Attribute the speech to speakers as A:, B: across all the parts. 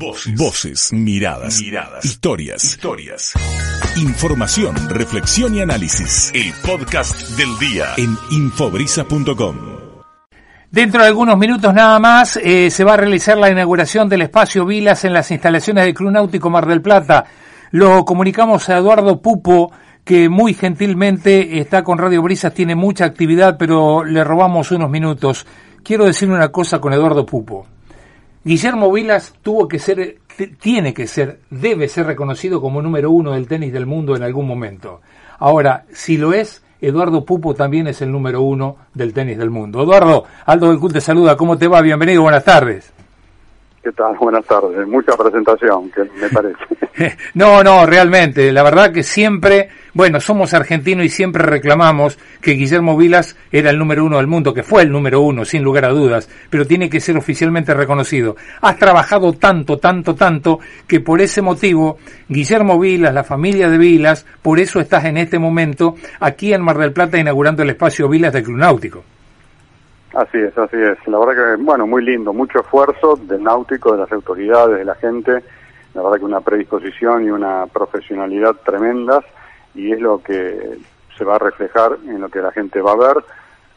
A: Voces. Voces, miradas, miradas, historias, historias. Información, reflexión y análisis. El podcast del día en infobrisa.com.
B: Dentro de algunos minutos nada más eh, se va a realizar la inauguración del espacio Vilas en las instalaciones del Club Náutico Mar del Plata. Lo comunicamos a Eduardo Pupo, que muy gentilmente está con Radio Brisas, tiene mucha actividad, pero le robamos unos minutos. Quiero decir una cosa con Eduardo Pupo. Guillermo Vilas tuvo que ser, tiene que ser, debe ser reconocido como número uno del tenis del mundo en algún momento. Ahora, si lo es, Eduardo Pupo también es el número uno del tenis del mundo. Eduardo, Aldo del Cult te saluda, ¿cómo te va? Bienvenido, buenas tardes.
C: ¿Qué tal? Buenas tardes. Mucha presentación, que me parece.
B: no, no, realmente. La verdad que siempre, bueno, somos argentinos y siempre reclamamos que Guillermo Vilas era el número uno del mundo, que fue el número uno, sin lugar a dudas, pero tiene que ser oficialmente reconocido. Has trabajado tanto, tanto, tanto, que por ese motivo, Guillermo Vilas, la familia de Vilas, por eso estás en este momento aquí en Mar del Plata inaugurando el espacio Vilas del Club Náutico.
C: Así es, así es. La verdad que, bueno, muy lindo, mucho esfuerzo del náutico, de las autoridades, de la gente. La verdad que una predisposición y una profesionalidad tremendas y es lo que se va a reflejar en lo que la gente va a ver.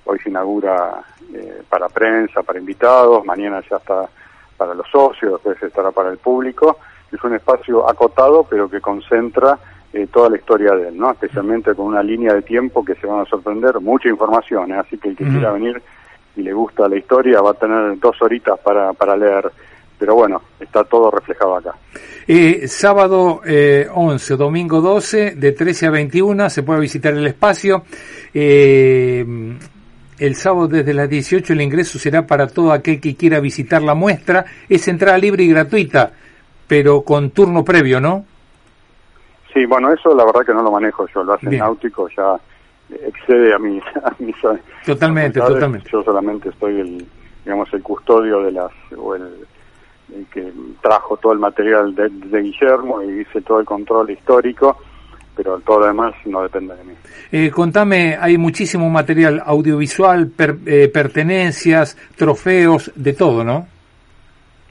C: Hoy se inaugura eh, para prensa, para invitados, mañana ya está para los socios, después estará para el público. Es un espacio acotado, pero que concentra eh, toda la historia de él, ¿no? Especialmente con una línea de tiempo que se van a sorprender, mucha información, ¿eh? así que el que quiera venir y le gusta la historia va a tener dos horitas para, para leer. Pero bueno, está todo reflejado acá.
B: Eh, sábado eh, 11, domingo 12, de 13 a 21, se puede visitar el espacio. Eh, el sábado desde las 18 el ingreso será para todo aquel que quiera visitar la muestra. Es entrada libre y gratuita, pero con turno previo, ¿no?
C: Sí, bueno, eso la verdad que no lo manejo yo, lo hace náutico ya excede a mis, a mis
B: totalmente totalmente
C: yo solamente estoy el digamos el custodio de las o el, que trajo todo el material de, Guillermo y hice todo el control histórico pero todo lo demás no depende de mí.
B: Eh, contame, hay muchísimo material audiovisual, eh, pertenencias, trofeos, de todo, ¿no?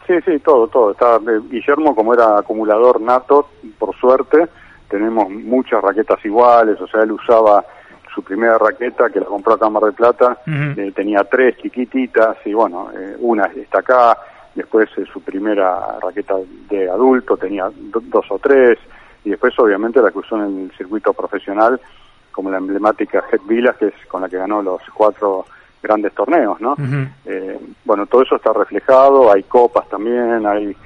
C: Sí, sí, todo, todo. Está, eh, Guillermo, como era acumulador nato, por suerte, tenemos muchas raquetas iguales, o sea, él usaba su primera raqueta que la compró acá en Mar del Plata, eh, tenía tres chiquititas y bueno, eh, una está acá, después eh, su primera raqueta de adulto tenía dos o tres y después obviamente la que usó en el circuito profesional como la emblemática Head Villas que es con la que ganó los cuatro grandes torneos, ¿no? bueno, todo eso está reflejado, hay copas también, hay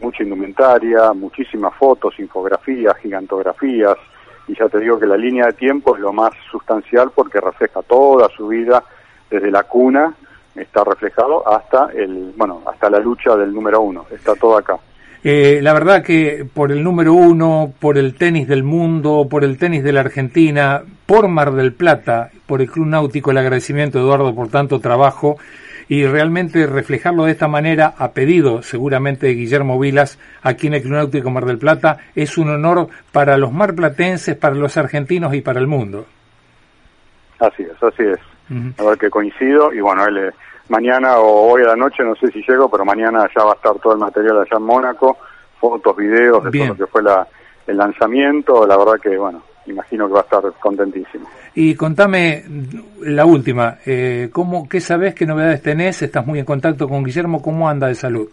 C: mucha indumentaria, muchísimas fotos, infografías, gigantografías, y ya te digo que la línea de tiempo es lo más sustancial porque refleja toda su vida desde la cuna está reflejado hasta el bueno hasta la lucha del número uno está todo acá.
B: Eh, la verdad que por el número uno, por el tenis del mundo, por el tenis de la Argentina, por Mar del Plata, por el Club Náutico, el agradecimiento Eduardo por tanto trabajo y realmente reflejarlo de esta manera a pedido seguramente de Guillermo Vilas aquí en el Club Náutico Mar del Plata es un honor para los marplatenses, para los argentinos y para el mundo.
C: Así es, así es. A ver que coincido y bueno, él eh, mañana o hoy a la noche, no sé si llego, pero mañana ya va a estar todo el material allá en Mónaco, fotos, videos de todo lo que fue la, el lanzamiento, la verdad que bueno, imagino que va a estar contentísimo.
B: Y contame la última, eh, ¿cómo, ¿qué sabes, qué novedades tenés? ¿Estás muy en contacto con Guillermo? ¿Cómo anda de salud?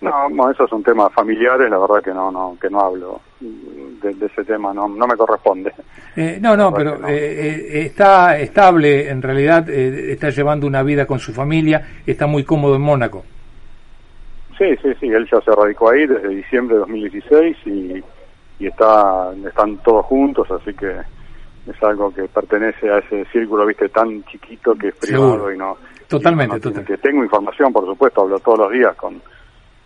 C: No, no esos son temas familiares, la verdad que no, no, que no hablo de, ese tema, no, no me corresponde.
B: Eh, no, no, pero eh, eh, está estable, en realidad está llevando una vida con su familia, está muy cómodo en Mónaco.
C: Sí, sí, sí, él ya se radicó ahí desde diciembre de 2016 y y está, están todos juntos, así que es algo que pertenece a ese círculo, viste, tan chiquito que es privado y no...
B: Totalmente, totalmente.
C: Que tengo información, por supuesto, hablo todos los días con,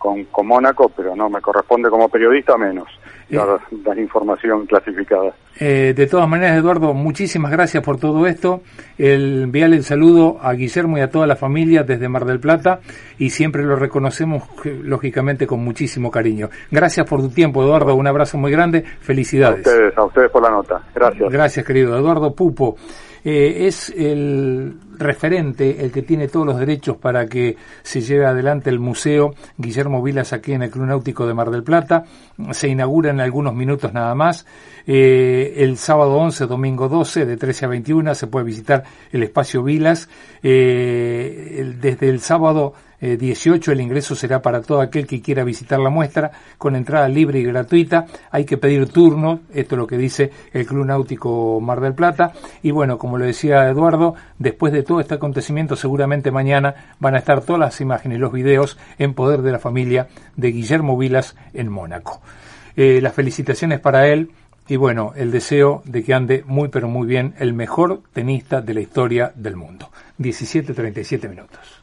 C: con, con Mónaco, pero no me corresponde como periodista menos dar, información clasificada.
B: Eh, de todas maneras, Eduardo, muchísimas gracias por todo esto. El, enviarle el saludo a Guillermo y a toda la familia desde Mar del Plata y siempre lo reconocemos, lógicamente, con muchísimo cariño. Gracias por tu tiempo, Eduardo. Un abrazo muy grande. Felicidades.
C: A ustedes, a ustedes por la nota. Gracias.
B: Gracias, querido Eduardo Pupo. Eh, es el referente, el que tiene todos los derechos para que se lleve adelante el museo Guillermo Vilas aquí en el Club Náutico de Mar del Plata. Se inaugura en algunos minutos nada más. Eh, el sábado 11, domingo 12, de 13 a 21, se puede visitar el espacio Vilas. Eh, desde el sábado 18 eh, el ingreso será para todo aquel que quiera visitar la muestra con entrada libre y gratuita. Hay que pedir turno, esto es lo que dice el Club Náutico Mar del Plata. Y bueno, como lo decía Eduardo, después de este acontecimiento seguramente mañana van a estar todas las imágenes los videos en poder de la familia de Guillermo Vilas en Mónaco. Eh, las felicitaciones para él y bueno, el deseo de que ande muy pero muy bien el mejor tenista de la historia del mundo. 17.37 minutos.